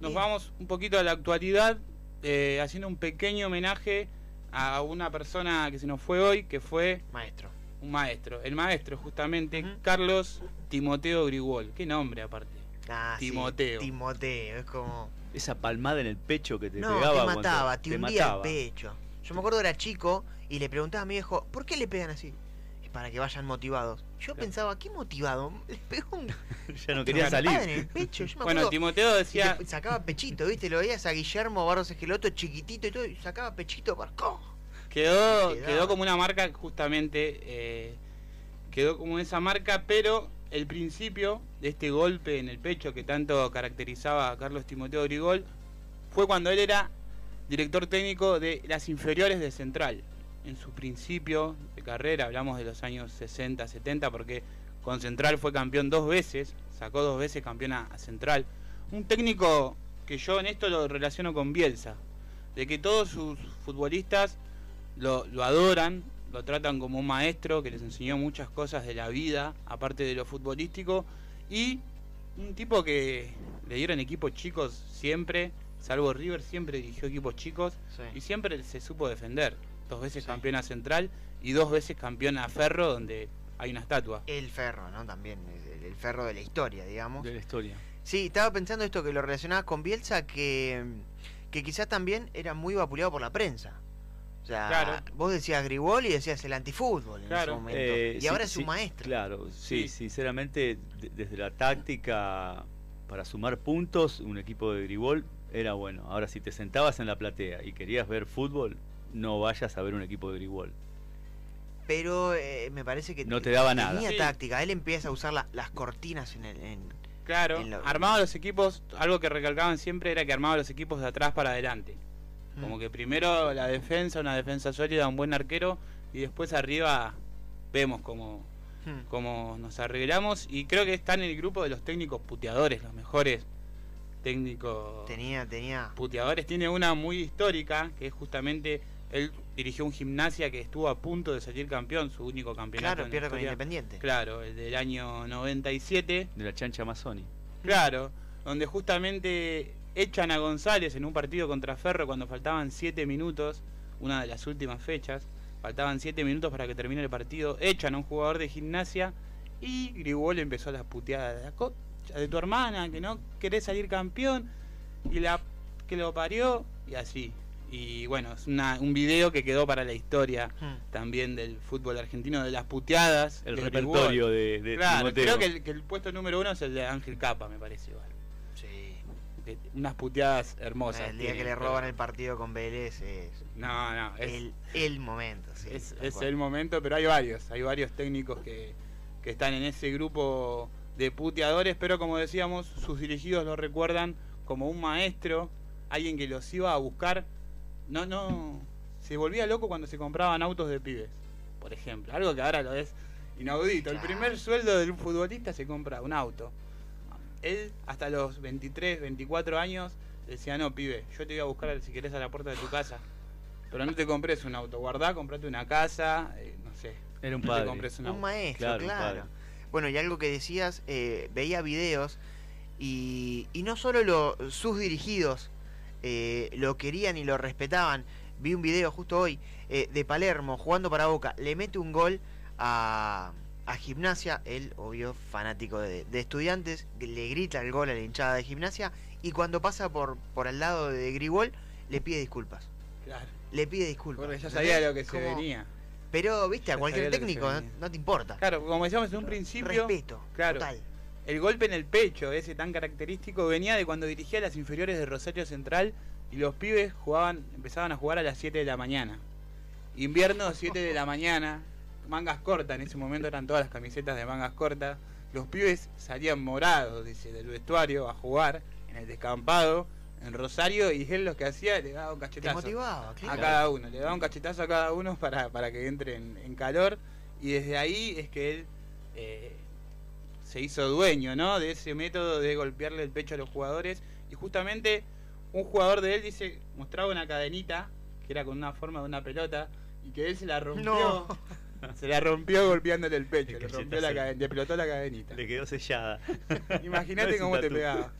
nos vamos un poquito a la actualidad, eh, haciendo un pequeño homenaje a una persona que se nos fue hoy, que fue Maestro. un maestro. El maestro, justamente. Carlos Timoteo Grigol. Qué nombre, aparte. Ah, sí, Timoteo. Timoteo, es como. Esa palmada en el pecho que te no, pegaba. te mataba, te, hundía mataba. el pecho. Yo me acuerdo era chico y le preguntaba a mi viejo, ¿por qué le pegan así? Para que vayan motivados. Yo Claro. pensaba, ¿qué motivado? Le pegó un, ya no quería salir. patada en el pecho. Yo me Bueno, acuerdo, Timoteo decía, sacaba pechito, ¿viste? Lo veías a Guillermo Barros Esqueloto chiquitito y todo, y sacaba pechito para. Quedó, quedó como una marca, justamente, eh, quedó como esa marca, pero el principio de este golpe en el pecho que tanto caracterizaba a Carlos Timoteo Grigol fue cuando él era director técnico de las inferiores de Central. En su principio de carrera, hablamos de los años 60, 70, porque con Central fue campeón dos veces, sacó dos veces campeón a, Central. Un técnico que yo en esto lo relaciono con Bielsa, de que todos sus futbolistas lo, lo adoran, lo tratan como un maestro que les enseñó muchas cosas de la vida, aparte de lo futbolístico, y un tipo que le dieron equipos chicos siempre, salvo River, siempre dirigió equipos chicos y siempre se supo defender. Dos veces Sí. campeona central y dos veces campeona ferro, donde hay una estatua. El ferro, ¿no? También, el, el ferro de la historia, digamos. De la historia. Sí, estaba pensando esto que lo relacionabas con Bielsa, que, que quizás también era muy vapuleado por la prensa. O sea, Claro. vos decías Gribol y decías el antifútbol en Claro. ese momento. Eh, y sí, ahora es sí, un maestro. Claro, sí, Sí. sinceramente, de- desde la táctica para sumar puntos, un equipo de Gribol era bueno. Ahora, si te sentabas en la platea y querías ver fútbol, no vayas a ver un equipo de Gribol. Pero eh, me parece que No te daba tenía nada. Sí. táctica. Él empieza a usar la- las cortinas en el. en- Claro, en lo- armaba los equipos, algo que recalcaban siempre era que armaba los equipos de atrás para adelante. Como que primero la defensa, una defensa sólida, un buen arquero, y después arriba vemos cómo, cómo nos arreglamos. Y creo que está en el grupo de los técnicos puteadores, los mejores técnicos Tenía, tenía. puteadores. Tiene una muy histórica, que es justamente, él dirigió un gimnasia que estuvo a punto de salir campeón, su único campeonato. Claro, en la pierde con historia. Independiente. Claro, el del año 97. De la chancha Mazzoni. Claro, donde justamente echan a González en un partido contra Ferro cuando faltaban 7 minutos, una de las últimas fechas, faltaban 7 minutos para que termine el partido, echan a un jugador de gimnasia y Grigol empezó las puteadas, la concha de tu hermana, que no querés salir campeón, y la que lo parió, y así. Y bueno, es una- un video que quedó para la historia Hmm. también del fútbol argentino, de las puteadas. El de repertorio de, de Claro, Timoteo. creo que el, que el puesto número uno es el de Ángel Capa, me parece igual. Sí. Unas puteadas hermosas. El día que le pero- roban el partido con Vélez es No, no, es, el, el momento. sí, es, el momento, pero hay varios. Hay varios técnicos que, que están en ese grupo de puteadores, pero como decíamos, sus dirigidos lo recuerdan como un maestro, alguien que los iba a buscar. No, no. Se volvía loco cuando se compraban autos de pibes, por ejemplo. Algo que ahora lo es inaudito. El primer sueldo de un futbolista se compra un auto. Él, hasta los 23, 24 años, decía: No, pibe, yo te voy a buscar si querés a la puerta de tu casa. Pero no te compres un auto, guardá, comprate una casa, eh, no sé. Era un no padre. te compres un Un auto. maestro, Claro, claro. un padre. Bueno, y algo que decías, eh, veía videos y, y no solo lo- sus dirigidos eh, lo querían y lo respetaban. Vi un video justo hoy eh, de Palermo jugando para Boca. Le mete un gol a, a Gimnasia. Él, obvio, fanático de, de estudiantes. Le grita el gol a la hinchada de Gimnasia. Y cuando pasa por, por al lado de Grigol, le pide disculpas. Claro. Le pide disculpas. Porque ya sabía lo que se Como- venía. Pero, viste, a Ya cualquier técnico no, venía. no te importa. Claro, como decíamos en un principio, Respeto. claro. Total. El golpe en el pecho, ese tan característico, venía de cuando dirigía las inferiores de Rosario Central y los pibes jugaban, empezaban a jugar a las 7 de la mañana. Invierno, 7 de la mañana, mangas cortas, en ese momento eran todas las camisetas de mangas cortas. Los pibes salían morados, dice, del vestuario a jugar en el descampado en Rosario y él lo que hacía le daba un Te cachetazo motivaba, a claro. cada uno, le daba un cachetazo a cada uno para, para que entre en, en calor y desde ahí es que él eh, se hizo dueño ¿no? de ese método de golpearle el pecho a los jugadores y justamente un jugador de él dice mostraba una cadenita que era con una forma de una pelota y que él se la rompió No. se la rompió golpeándole el pecho le rompió la caden- le pelotó la cadenita Le quedó sellada. imagínate No cómo te pegaba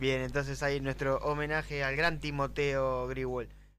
Bien, entonces ahí nuestro homenaje al gran Timoteo Grigol.